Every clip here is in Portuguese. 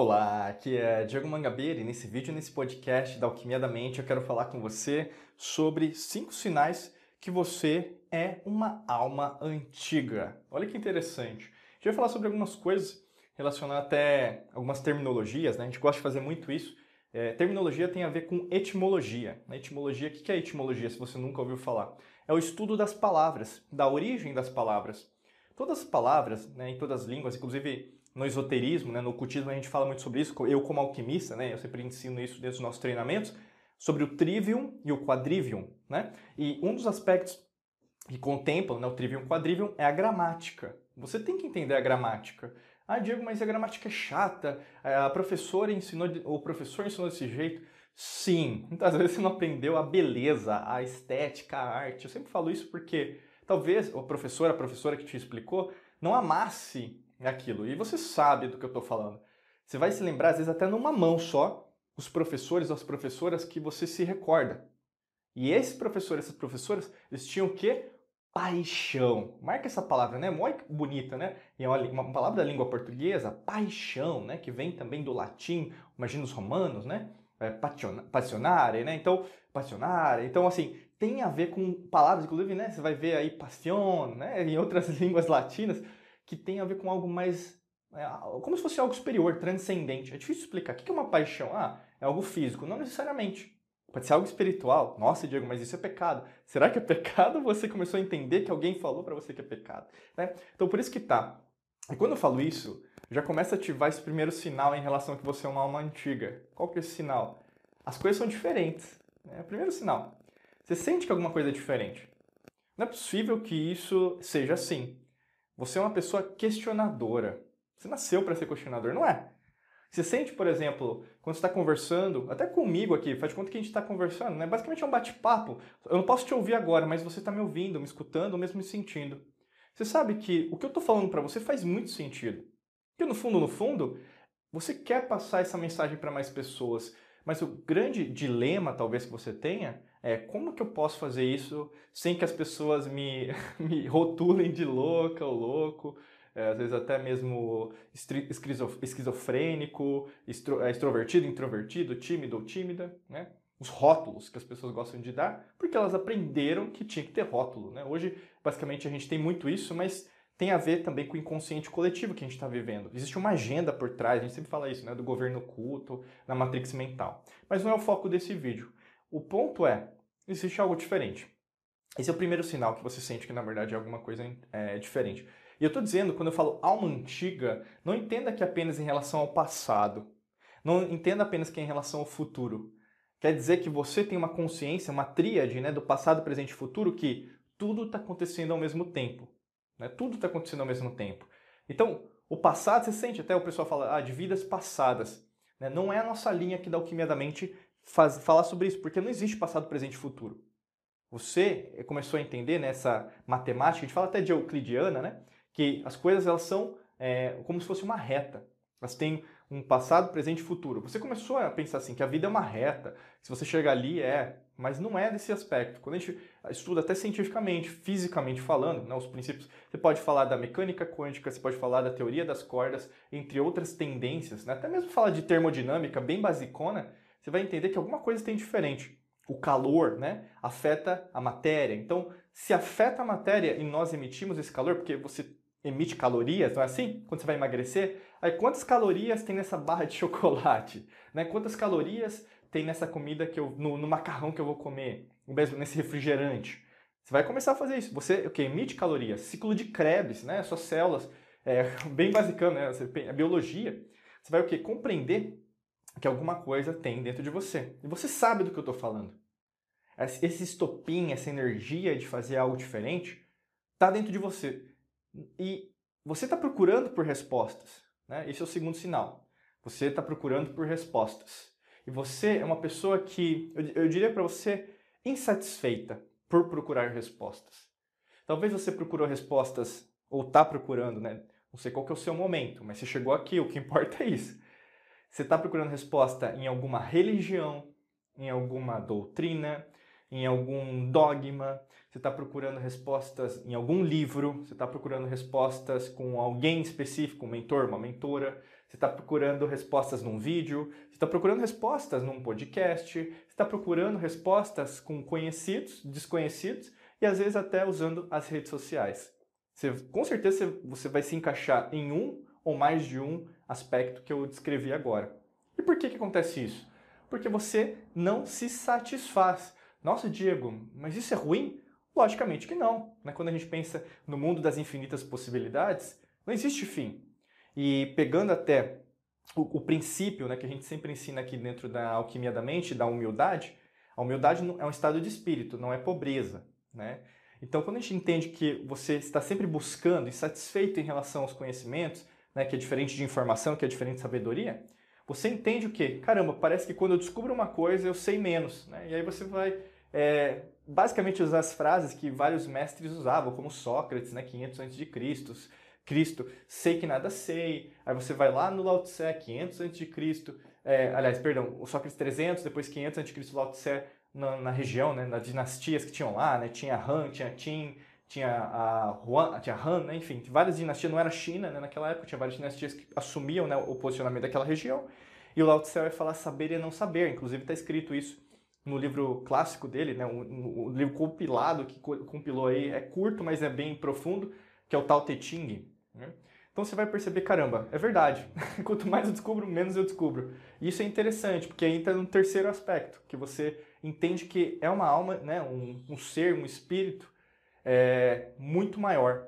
Olá, aqui é Diego Mangabeira e nesse vídeo, nesse podcast da Alquimia da Mente, eu quero falar com você sobre cinco sinais que você é uma alma antiga. Olha que interessante. A gente vai falar sobre algumas coisas relacionadas até algumas terminologias, né? A gente gosta de fazer muito isso. É, terminologia tem a ver com etimologia. Na etimologia, o que é etimologia, se você nunca ouviu falar? É o estudo das palavras, da origem das palavras. Todas as palavras, né, em todas as línguas, inclusive no esoterismo, né, no ocultismo a gente fala muito sobre isso, eu como alquimista, né, eu sempre ensino isso dentro dos nossos treinamentos, sobre o trivium e o quadrivium, né? E um dos aspectos que contemplam né, o trivium e o quadrivium é a gramática. Você tem que entender a gramática. Ah, Diego, mas a gramática é chata, a professora ensinou, o professor ensinou desse jeito. Sim, muitas vezes você não aprendeu a beleza, a estética, a arte. Eu sempre falo isso porque talvez o professor, a professora que te explicou, não amasse aquilo. E você sabe do que eu estou falando. Você vai se lembrar, às vezes, até numa mão só, os professores ou as professoras que você se recorda. E esses professores, essas professoras, eles tinham o quê? Paixão. Marca essa palavra, né? Muito bonita, né? E é uma, palavra da língua portuguesa, paixão, né? Que vem também do latim, imagina os romanos, né? É, passionare, né? Então, passionare. Então, assim, tem a ver com palavras, inclusive, né? Você vai ver aí passion, né? Em outras línguas latinas, que tem a ver com algo mais. É, como se fosse algo superior, transcendente. É difícil explicar. O que é uma paixão? Ah, é algo físico. Não necessariamente. Pode ser algo espiritual. Nossa, Diego, mas isso é pecado. Será que é pecado você começou a entender que alguém falou para você que é pecado? Né? Então, por isso que tá. E quando eu falo isso, já começa a ativar esse primeiro sinal em relação a que você é uma alma antiga. Qual que é esse sinal? As coisas são diferentes. Né? É primeiro sinal. Você sente que alguma coisa é diferente. Não é possível que isso seja assim. Você é uma pessoa questionadora. Você nasceu para ser questionador, não é? Você sente, por exemplo, quando você está conversando, até comigo aqui, faz de conta que a gente está conversando, né? Basicamente é um bate-papo. Eu não posso te ouvir agora, mas você está me ouvindo, me escutando, ou mesmo me sentindo. Você sabe que o que eu estou falando para você faz muito sentido. Porque no fundo, no fundo, você quer passar essa mensagem para mais pessoas. Mas o grande dilema, talvez, que você tenha é como que eu posso fazer isso sem que as pessoas me, me rotulem de louca ou louco, é, às vezes até mesmo esquizofrênico, extro, é, extrovertido, introvertido, tímido ou tímida, né? Os rótulos que as pessoas gostam de dar, porque elas aprenderam que tinha que ter rótulo, né? Hoje, basicamente, a gente tem muito isso, mas tem a ver também com o inconsciente coletivo que a gente está vivendo. Existe uma agenda por trás, a gente sempre fala isso, né? Do governo oculto, na matrix mental. Mas não é o foco desse vídeo. O ponto é, existe algo diferente. Esse é o primeiro sinal que você sente que na verdade é alguma coisa é, diferente. E eu estou dizendo, quando eu falo alma antiga, não entenda que é apenas em relação ao passado. Não entenda apenas que é em relação ao futuro. Quer dizer que você tem uma consciência, uma tríade né, do passado, presente e futuro, que tudo está acontecendo ao mesmo tempo. Né? Tudo está acontecendo ao mesmo tempo. Então, o passado, você sente, até o pessoal fala ah, de vidas passadas. Né? Não é a nossa linha aqui da Alquimia da Mente faz, falar sobre isso, porque não existe passado, presente e futuro. Você começou a entender nessa matemática, a gente fala até de euclidiana, né? que as coisas elas são é, como se fosse uma reta. Elas têm um passado, presente e futuro. Você começou a pensar assim, que a vida é uma reta. Se você chegar ali, é. Mas não é desse aspecto. Quando a gente estuda até cientificamente, fisicamente falando, né, os princípios, você pode falar da mecânica quântica, você pode falar da teoria das cordas, entre outras tendências, né, até mesmo falar de termodinâmica bem basicona, você vai entender que alguma coisa tem diferente. O calor né, afeta a matéria. Então, se afeta a matéria e nós emitimos esse calor, porque você emite calorias, não é assim? Quando você vai emagrecer, aí quantas calorias tem nessa barra de chocolate? Né? Quantas calorias tem nessa comida que eu, no, no macarrão que eu vou comer, mesmo nesse refrigerante? Você vai começar a fazer isso. Você o que emite calorias, ciclo de Krebs, né? Suas células, é, bem basicão, né? A biologia. Você vai o que compreender que alguma coisa tem dentro de você. E você sabe do que eu estou falando. Esse estopim, essa energia de fazer algo diferente, está dentro de você. E você está procurando por respostas. Né? Esse é o segundo sinal. Você está procurando por respostas. E você é uma pessoa que, eu, eu diria para você, insatisfeita por procurar respostas. Talvez você procurou respostas, ou está procurando, né? Não sei qual que é o seu momento, mas você chegou aqui, o que importa é isso. Você está procurando resposta em alguma religião, em alguma doutrina, em algum dogma, você está procurando respostas em algum livro, você está procurando respostas com alguém específico, um mentor, uma mentora, você está procurando respostas num vídeo, você está procurando respostas num podcast, você está procurando respostas com conhecidos, desconhecidos e às vezes até usando as redes sociais. Você, com certeza você vai se encaixar em um ou mais de um aspecto que eu descrevi agora. E por que, que acontece isso? Porque você não se satisfaz. Nossa, Diego, mas isso é ruim? Logicamente que não. Né? Quando a gente pensa no mundo das infinitas possibilidades, não existe fim. E pegando até o, o princípio né, que a gente sempre ensina aqui dentro da alquimia da mente, da humildade, a humildade é um estado de espírito, não é pobreza. Né? Então, quando a gente entende que você está sempre buscando e satisfeito em relação aos conhecimentos, né, que é diferente de informação, que é diferente de sabedoria, você entende o quê? Caramba, parece que quando eu descubro uma coisa eu sei menos. Né? E aí você vai é, basicamente usar as frases que vários mestres usavam, como Sócrates, né, 500 a.C., Cristo, sei que nada sei. Aí você vai lá no Lao Tse, 500 a.C., é, aliás, perdão, o Sócrates 300, depois 500 a.C., Lao Tse na, na, região, né, nas dinastias que tinham lá, né, tinha Han, tinha Qin, tinha a tinha Han, né, enfim, várias dinastias, não era China, né, naquela época, tinha várias dinastias que assumiam né, o posicionamento daquela região. E o Lao Tse vai falar saber e não saber, inclusive está escrito isso no livro clássico dele, né, o, o, livro compilado que compilou aí, é curto, mas é bem profundo, que é o Tao Te Ching. Né? Então você vai perceber, caramba, é verdade. Quanto mais eu descubro, menos eu descubro. E isso é interessante, porque entra no terceiro aspecto, que você entende que é uma alma, né, um, um ser, um espírito é, muito maior.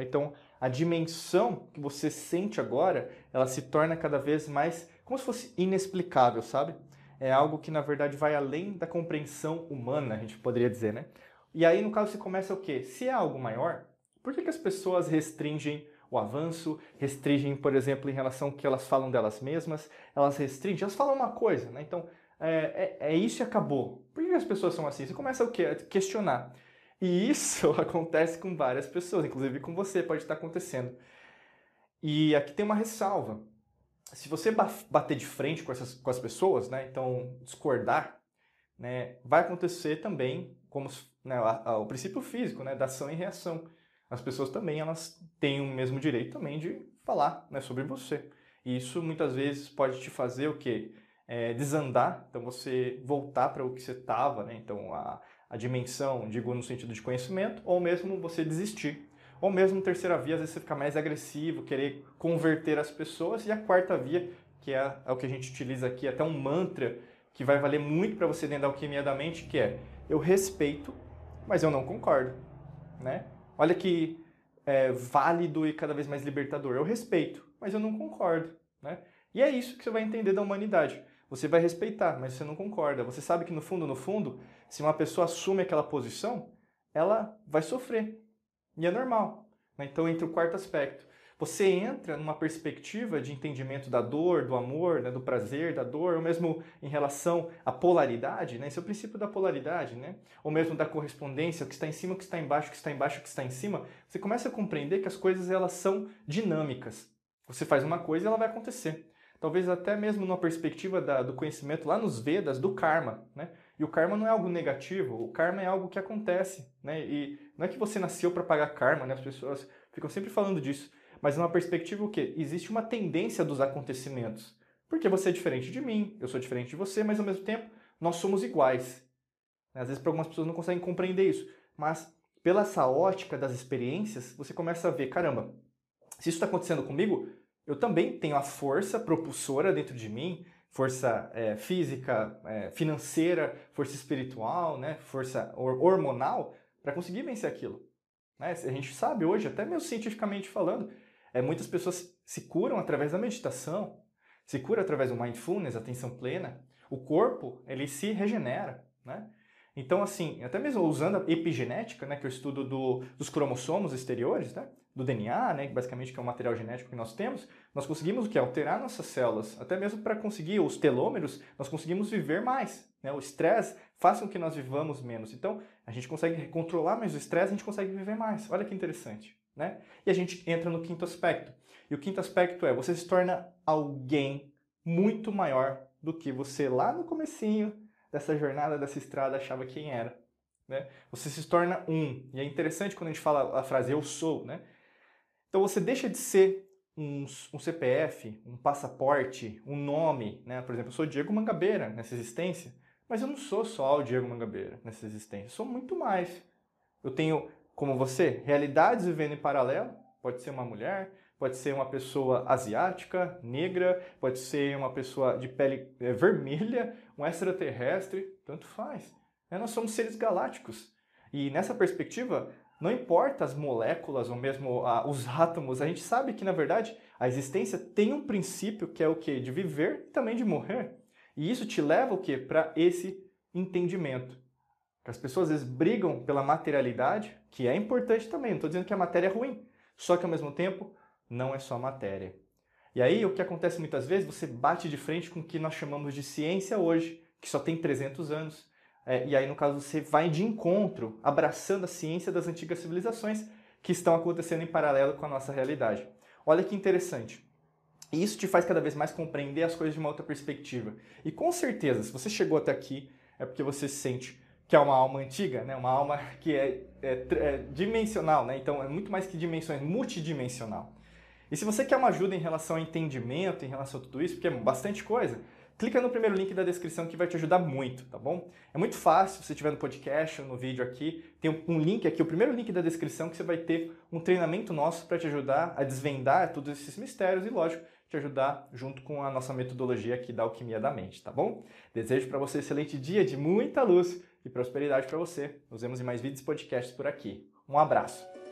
Então, a dimensão que você sente agora, ela se torna cada vez mais como se fosse inexplicável, sabe? É algo que na verdade vai além da compreensão humana, a gente poderia dizer, né? E aí, no caso, você começa o quê? Se é algo maior, por que, que as pessoas restringem o avanço, restringem, por exemplo, em relação ao que elas falam delas mesmas, elas restringem, elas falam uma coisa, né? Então, é, é, é isso e acabou. Por que as pessoas são assim? Você começa o quê? A questionar. E isso acontece com várias pessoas, inclusive com você, pode estar acontecendo. E aqui tem uma ressalva. Se você bater de frente com, essas, com as pessoas, né, então discordar, né, vai acontecer também como né, o princípio físico, né, da ação e reação. As pessoas também elas têm o mesmo direito também de falar né, sobre você. E isso muitas vezes pode te fazer o quê? é, desandar, então você voltar para o que você estava, né? então a, a dimensão, digo no sentido de conhecimento, ou mesmo você desistir. Ou mesmo terceira via, às vezes você ficar mais agressivo, querer converter as pessoas. E a quarta via, que é, é o que a gente utiliza aqui, até um mantra que vai valer muito para você dentro da alquimia da mente, que é eu respeito, mas eu não concordo. Né? Olha que é, válido e cada vez mais libertador. Eu respeito, mas eu não concordo. Né? E é isso que você vai entender da humanidade você vai respeitar, mas você não concorda. Você sabe que no fundo, no fundo, se uma pessoa assume aquela posição, ela vai sofrer. E é normal. Né? Então entra o quarto aspecto. Você entra numa perspectiva de entendimento da dor, do amor, né? do prazer, da dor, ou mesmo em relação à polaridade, né? esse é o princípio da polaridade, né? ou mesmo da correspondência, o que está em cima, o que está embaixo, o que está embaixo, o que está em cima. Você começa a compreender que as coisas elas são dinâmicas. Você faz uma coisa e ela vai acontecer talvez até mesmo numa perspectiva da, do conhecimento lá nos Vedas do karma, né? E o karma não é algo negativo, o karma é algo que acontece, né? E não é que você nasceu para pagar karma, né? As pessoas ficam sempre falando disso, mas numa perspectiva o quê? Existe uma tendência dos acontecimentos. Porque você é diferente de mim, eu sou diferente de você, mas ao mesmo tempo nós somos iguais. Às vezes para algumas pessoas não conseguem compreender isso, mas pela essa ótica das experiências, você começa a ver, caramba, se isso está acontecendo comigo, eu também tenho a força propulsora dentro de mim, força é, física, é, financeira, força espiritual, né, força hormonal, para conseguir vencer aquilo. Né? A gente sabe hoje, até mesmo cientificamente falando, é, muitas pessoas se curam através da meditação, se cura através do mindfulness, atenção plena. O corpo, ele se regenera, né? Então, assim, até mesmo usando a epigenética, né, que é o estudo do, dos cromossomos exteriores, né, do DNA, né, basicamente que é o material genético que nós temos, nós conseguimos o que? Alterar nossas células. Até mesmo para conseguir os telômeros, nós conseguimos viver mais. Né? O estresse faz com que nós vivamos menos. Então, a gente consegue controlar mais o estresse, a gente consegue viver mais. Olha que interessante. Né? E a gente entra no quinto aspecto. E o quinto aspecto é, você se torna alguém muito maior do que você lá no comecinho dessa jornada, dessa estrada, achava quem era. Né? Você se torna um. E é interessante quando a gente fala a frase eu sou, né? Então você deixa de ser um, um, CPF, um passaporte, um nome, né? Por exemplo, eu sou Diego Mangabeira nessa existência, mas eu não sou só o Diego Mangabeira nessa existência, eu sou muito mais. Eu tenho, como você, realidades vivendo em paralelo, pode ser uma mulher, pode ser uma pessoa asiática, negra, pode ser uma pessoa de pele é, vermelha, um extraterrestre, tanto faz. É, nós somos seres galácticos. E nessa perspectiva, não importa as moléculas ou mesmo os átomos, a gente sabe que na verdade a existência tem um princípio que é o que? De viver e também de morrer. E isso te leva o que? Para esse entendimento. As pessoas às vezes brigam pela materialidade, que é importante também, não estou dizendo que a matéria é ruim, só que ao mesmo tempo não é só matéria. E aí o que acontece muitas vezes, você bate de frente com o que nós chamamos de ciência hoje, que só tem 300 anos, é, e aí, no caso, você vai de encontro, abraçando a ciência das antigas civilizações que estão acontecendo em paralelo com a nossa realidade. Olha que interessante. E isso te faz cada vez mais compreender as coisas de uma outra perspectiva. E com certeza, se você chegou até aqui, é porque você sente que é uma alma antiga, né? uma alma que é, é, é dimensional, né? então é muito mais que dimensões, multidimensional. E se você quer uma ajuda em relação ao entendimento, em relação a tudo isso, porque é bastante coisa, clica no primeiro link da descrição que vai te ajudar muito, tá bom? É muito fácil, se você estiver no podcast ou no vídeo aqui, tem um link aqui, o primeiro link da descrição que você vai ter um treinamento nosso para te ajudar a desvendar todos esses mistérios e, lógico, te ajudar junto com a nossa metodologia aqui da Alquimia da Mente, tá bom? Desejo para você um excelente dia de muita luz e prosperidade para você. Nos vemos em mais vídeos e podcasts por aqui. Um abraço!